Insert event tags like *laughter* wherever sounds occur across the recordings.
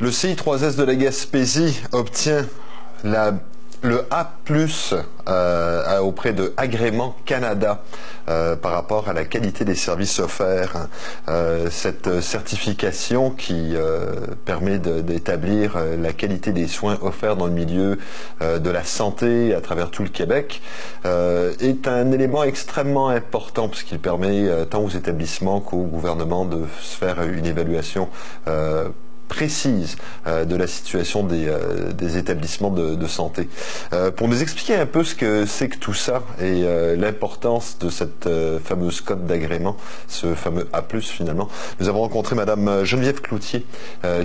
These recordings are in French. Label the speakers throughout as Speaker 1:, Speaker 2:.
Speaker 1: Le CI3S de la Gaspésie obtient le A+, euh, auprès de Agrément Canada euh, par rapport à la qualité des services offerts. Euh, cette certification qui permet d'établir la qualité des soins offerts dans le milieu de la santé à travers tout le Québec est un élément extrêmement important puisqu'il permet tant aux établissements qu'au gouvernement de se faire une évaluation précise euh, de la situation des, euh, des établissements de, de santé. Euh, pour nous expliquer un peu ce que c'est que tout ça et l'importance de cette fameuse code d'agrément, ce fameux A+, finalement, nous avons rencontré Madame Geneviève Cloutier,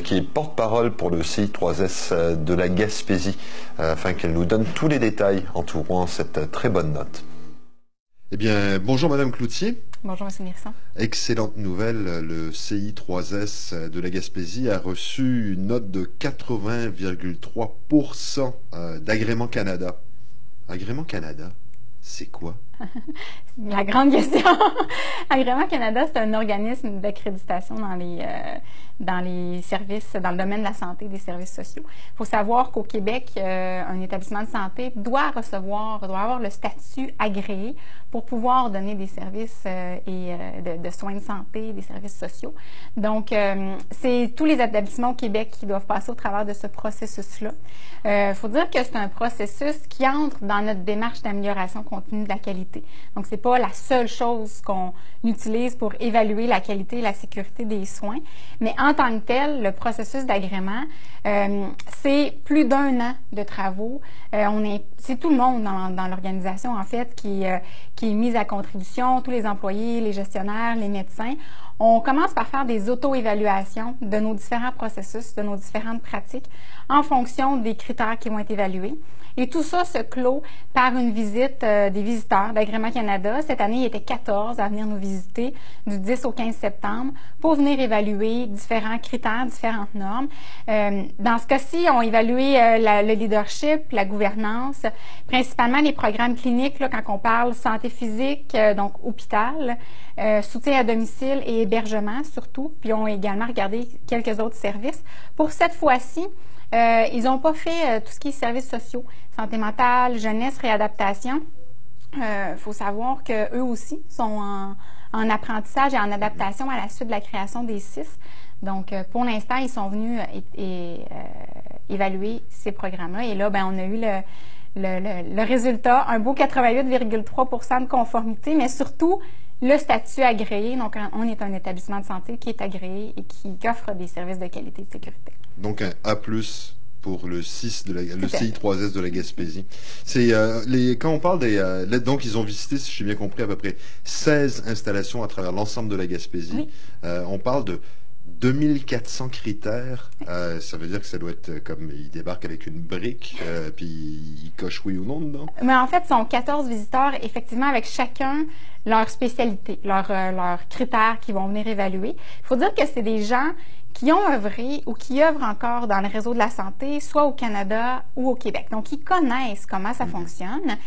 Speaker 1: qui est porte-parole pour le CI3S de la Gaspésie, afin qu'elle nous donne tous les détails entourant cette très bonne note. Eh bien, bonjour Madame Cloutier.
Speaker 2: Bonjour Monsieur Nirsan.
Speaker 1: Excellente nouvelle, le CI3S de la Gaspésie a reçu une note de 80,3% euh, d'agrément Canada. Agrément Canada, c'est quoi?
Speaker 2: La grande question. *laughs* Agrément Canada, c'est un organisme d'accréditation dans les, euh, dans les services, dans le domaine de la santé, des services sociaux. Il faut savoir qu'au Québec, euh, un établissement de santé doit recevoir, doit avoir le statut agréé pour pouvoir donner des services euh, et de, de, soins de santé, des services sociaux. Donc, c'est tous les établissements au Québec qui doivent passer au travers de ce processus-là. Il faut dire que c'est un processus qui entre dans notre démarche d'amélioration continue de la qualité. Donc, c'est pas la seule chose qu'on utilise pour évaluer la qualité et la sécurité des soins, mais en tant que tel, le processus d'agrément, euh, c'est plus d'un an de travaux. Euh, on est, c'est tout le monde dans, l'organisation en fait qui, euh, qui est mis à contribution, tous les employés, les gestionnaires, les médecins. On commence par faire des auto-évaluations de nos différents processus, de nos différentes pratiques en fonction des critères qui vont être évalués. Et tout ça se clôt par une visite euh, des visiteurs d'Agrément Canada. Cette année, il était 14 à venir nous visiter du 10 au 15 septembre pour venir évaluer différents critères, différentes normes. Euh, dans ce cas-ci, on évalué euh, le leadership, la gouvernance, principalement les programmes cliniques, là, quand on parle santé physique, donc hôpital, soutien à domicile et hébergement surtout. Puis on a également regardé quelques autres services. Pour cette fois-ci, euh, ils n'ont pas fait euh, tout ce qui est services sociaux, santé mentale, jeunesse, réadaptation. Il euh, faut savoir qu'eux aussi sont en, apprentissage et en adaptation à la suite de la création des six. Donc, pour l'instant, ils sont venus évaluer ces programmes-là. Et là, ben, on a eu le, le, le résultat, un beau 88,3 de conformité, mais surtout le statut agréé. Donc, on est un établissement de santé qui est agréé et qui offre des services de qualité et de sécurité.
Speaker 1: Donc, un A pour le 6 de la, le CI3S de la Gaspésie. C'est euh, les quand on parle des euh, donc ils ont visité si j'ai bien compris à peu près 16 installations à travers l'ensemble de la Gaspésie. Euh, on parle de 2400 critères, euh, ça veut dire que ça doit être comme ils débarquent avec une brique, euh, puis ils cochent oui ou non.
Speaker 2: Mais en fait, ce sont 14 visiteurs, effectivement, avec chacun leur spécialité, leurs leur critères qu'ils vont venir évaluer. Il faut dire que c'est des gens qui ont œuvré ou qui œuvrent encore dans le réseau de la santé, soit au Canada ou au Québec. Donc, ils connaissent comment ça mhm. fonctionne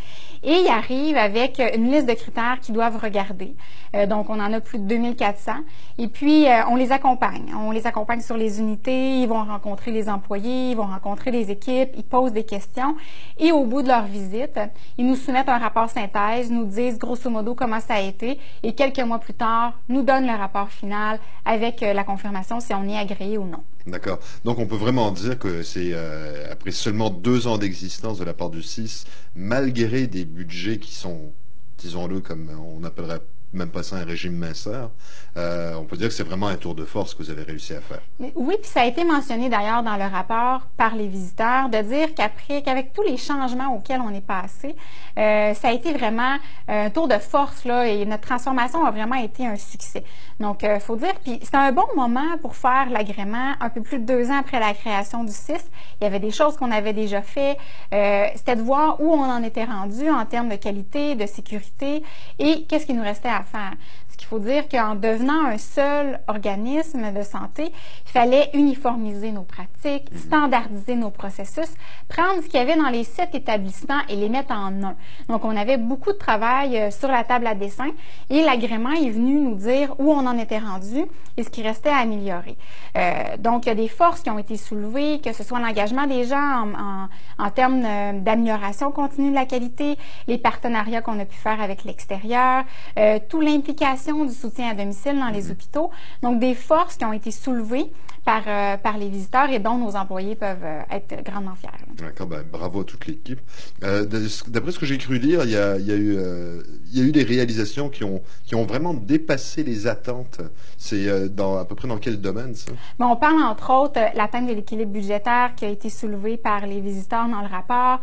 Speaker 2: et ils arrivent avec une liste de critères qu'ils doivent regarder. Euh, donc, on en a plus de 2400. Et puis, euh, on les accompagne. On les accompagne sur les unités, ils vont rencontrer les employés, ils vont rencontrer les équipes, ils posent des questions. Et au bout de leur visite, ils nous soumettent un rapport synthèse, nous disent grosso modo comment ça a été. Et quelques mois plus tard, nous donnent le rapport final avec euh, la confirmation si on est agréé ou non.
Speaker 1: D'accord. Donc on peut vraiment dire que c'est euh, après seulement deux ans d'existence de la part du CIS, malgré des budgets qui sont, disons-le, comme on appellerait même pas ça un régime minceur. Euh, on peut dire que c'est vraiment un tour de force que vous avez réussi à faire.
Speaker 2: Oui, puis ça a été mentionné d'ailleurs dans le rapport par les visiteurs, de dire qu'après, qu'avec tous les changements auxquels on est passé, euh, ça a été vraiment un tour de force là, et notre transformation a vraiment été un succès. Donc, il euh, faut dire, puis c'est un bon moment pour faire l'agrément. Un peu plus de deux ans après la création du CIS, il y avait des choses qu'on avait déjà fait. C'était de voir où on en était rendu en termes de qualité, de sécurité et qu'est-ce qui nous restait à faire. Ce qu'il faut dire qu'en devenant un seul organisme de santé, il fallait uniformiser nos pratiques, mhm. standardiser nos processus, prendre ce qu'il y avait dans les sept établissements et les mettre en un. Donc, on avait beaucoup de travail euh, sur la table à dessin et l'agrément est venu nous dire où on en était rendu et ce qui restait à améliorer. Euh, donc, il y a des forces qui ont été soulevées, que ce soit l'engagement des gens en, en termes euh, d'amélioration continue de la qualité, les partenariats qu'on a pu faire avec l'extérieur, euh, toute l'implication du soutien à domicile dans les mhm. hôpitaux. Donc, des forces qui ont été soulevées par, euh, par les visiteurs et dont nos employés peuvent euh, être grandement fiers.
Speaker 1: D'accord, ben, bravo à toute l'équipe. Euh, D'après ce que j'ai cru lire, il y a, il y a eu, euh, il y a eu des réalisations qui ont, qui ont vraiment dépassé les attentes. C'est à peu près dans quel domaine ça?
Speaker 2: Bon, On parle entre autres l'atteinte de l'équilibre budgétaire qui a été soulevée par les visiteurs dans le rapport,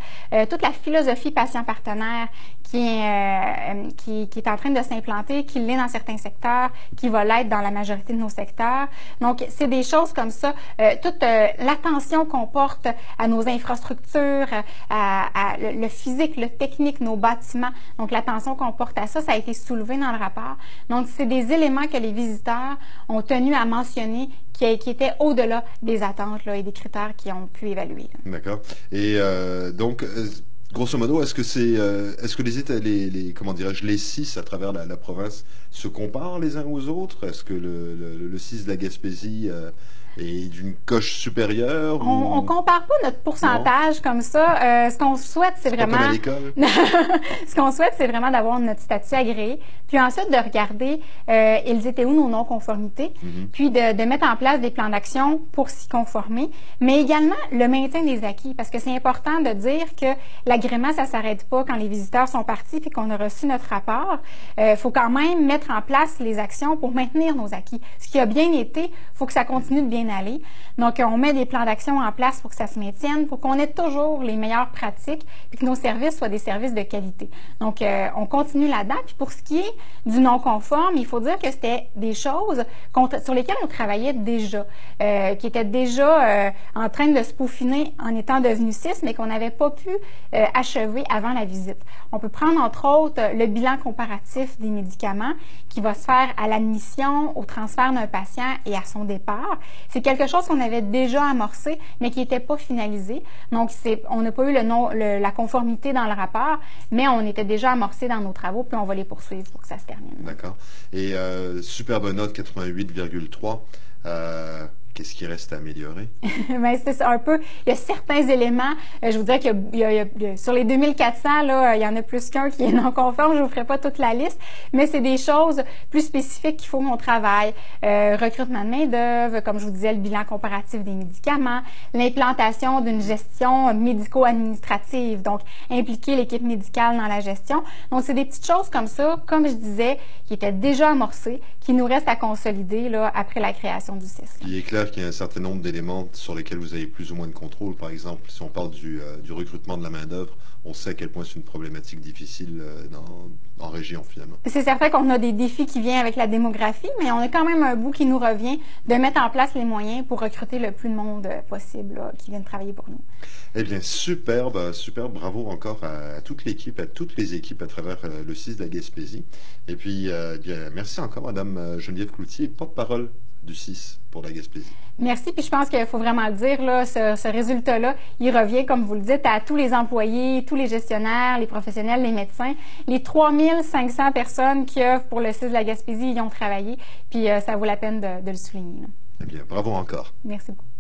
Speaker 2: toute la philosophie patient-partenaire qui, qui, est en train de s'implanter, qui l'est dans certains secteurs, qui va l'être dans la majorité de nos secteurs. Donc, c'est des choses comme ça, euh, toute euh, l'attention qu'on porte à nos infrastructures, à, le, physique, le technique, nos bâtiments, donc l'attention qu'on porte à ça, ça a été soulevé dans le rapport. Donc, c'est des éléments que les visiteurs ont tenu à mentionner qui, qui étaient au-delà des attentes et des critères qu'ils ont pu évaluer.
Speaker 1: D'accord. Et euh, donc, Grosso modo, est-ce que c'est, est-ce que les États, les, comment dirais-je, les six à travers la, province se comparent les uns aux autres? Est-ce que le, le, le, de la Gaspésie et d'une coche supérieure?
Speaker 2: On, ne compare pas notre pourcentage comme ça. Euh, ce qu'on souhaite, c'est vraiment. Pas *laughs* ce qu'on souhaite, c'est vraiment d'avoir notre statut agréé, puis ensuite de regarder euh, ils étaient où nos non-conformités, mm-hmm. puis de, de, mettre en place des plans d'action pour s'y conformer, mais également le maintien des acquis, parce que c'est important de dire que l'agrément, ça s'arrête pas quand les visiteurs sont partis puis qu'on a reçu notre rapport. Il euh, faut quand même mettre en place les actions pour maintenir nos acquis. Ce qui a bien été, faut que ça continue de bien Donc, on met des plans d'action en place pour que ça se maintienne, pour qu'on ait toujours les meilleures pratiques, puis que nos services soient des services de qualité. Donc, euh, on continue là-dedans. Puis pour ce qui est du non-conforme, il faut dire que c'était des choses sur lesquelles on travaillait déjà, euh, qui étaient déjà euh, en train de se peaufiner en étant devenus six, mais qu'on n'avait pas pu achever avant la visite. On peut prendre entre autres le bilan comparatif des médicaments qui va se faire à l'admission, au transfert d'un patient et à son départ. C'est quelque chose qu'on avait déjà amorcé, mais qui n'était pas finalisé. Donc, on n'a pas eu le la conformité dans le rapport, mais on était déjà amorcé dans nos travaux, puis on va les poursuivre pour que ça se termine.
Speaker 1: D'accord. Et euh, superbe note 88,3. Euh, Qu'est-ce qui reste à améliorer? *laughs*
Speaker 2: Bien, c'est un peu. Il y a certains éléments. Euh, je vous dirais a, sur les 2400, là, il y en a plus qu'un qui est non conforme. Je vous ferai pas toute la liste, mais c'est des choses plus spécifiques qu'il faut qu'on travaille. Euh, recrutement de main d'œuvre, comme je vous disais, le bilan comparatif des médicaments, l'implantation d'une gestion médico-administrative, donc impliquer l'équipe médicale dans la gestion. Donc, c'est des petites choses comme ça, comme je disais, qui étaient déjà amorcées, qui nous restent à consolider là après la création du CISC.
Speaker 1: Il est clair qu'il y a un certain nombre d'éléments sur lesquels vous avez plus ou moins de contrôle. Par exemple, si on parle du, euh, du recrutement de la main-d'œuvre, on sait à quel point c'est une problématique difficile euh, dans, en région, finalement.
Speaker 2: C'est certain qu'on a des défis qui viennent avec la démographie, mais on a quand même un bout qui nous revient de mettre en place les moyens pour recruter le plus de monde possible qui viennent travailler pour nous.
Speaker 1: Eh bien, superbe, superbe. Bravo encore à, toute l'équipe, à toutes les équipes à travers euh, le 6 de la Gaspésie. Et puis, bien, merci encore, Madame Geneviève Cloutier, porte-parole du 6 pour la Gaspésie.
Speaker 2: Merci, puis je pense qu'il faut vraiment le dire, là, ce, résultat-là, il revient, comme vous le dites, à tous les employés, tous les gestionnaires, les professionnels, les médecins, les 3500 personnes qui œuvrent pour le 6 de la Gaspésie y ont travaillé, puis euh, ça vaut la peine de, le souligner.
Speaker 1: Eh bien, bravo encore.
Speaker 2: Merci beaucoup.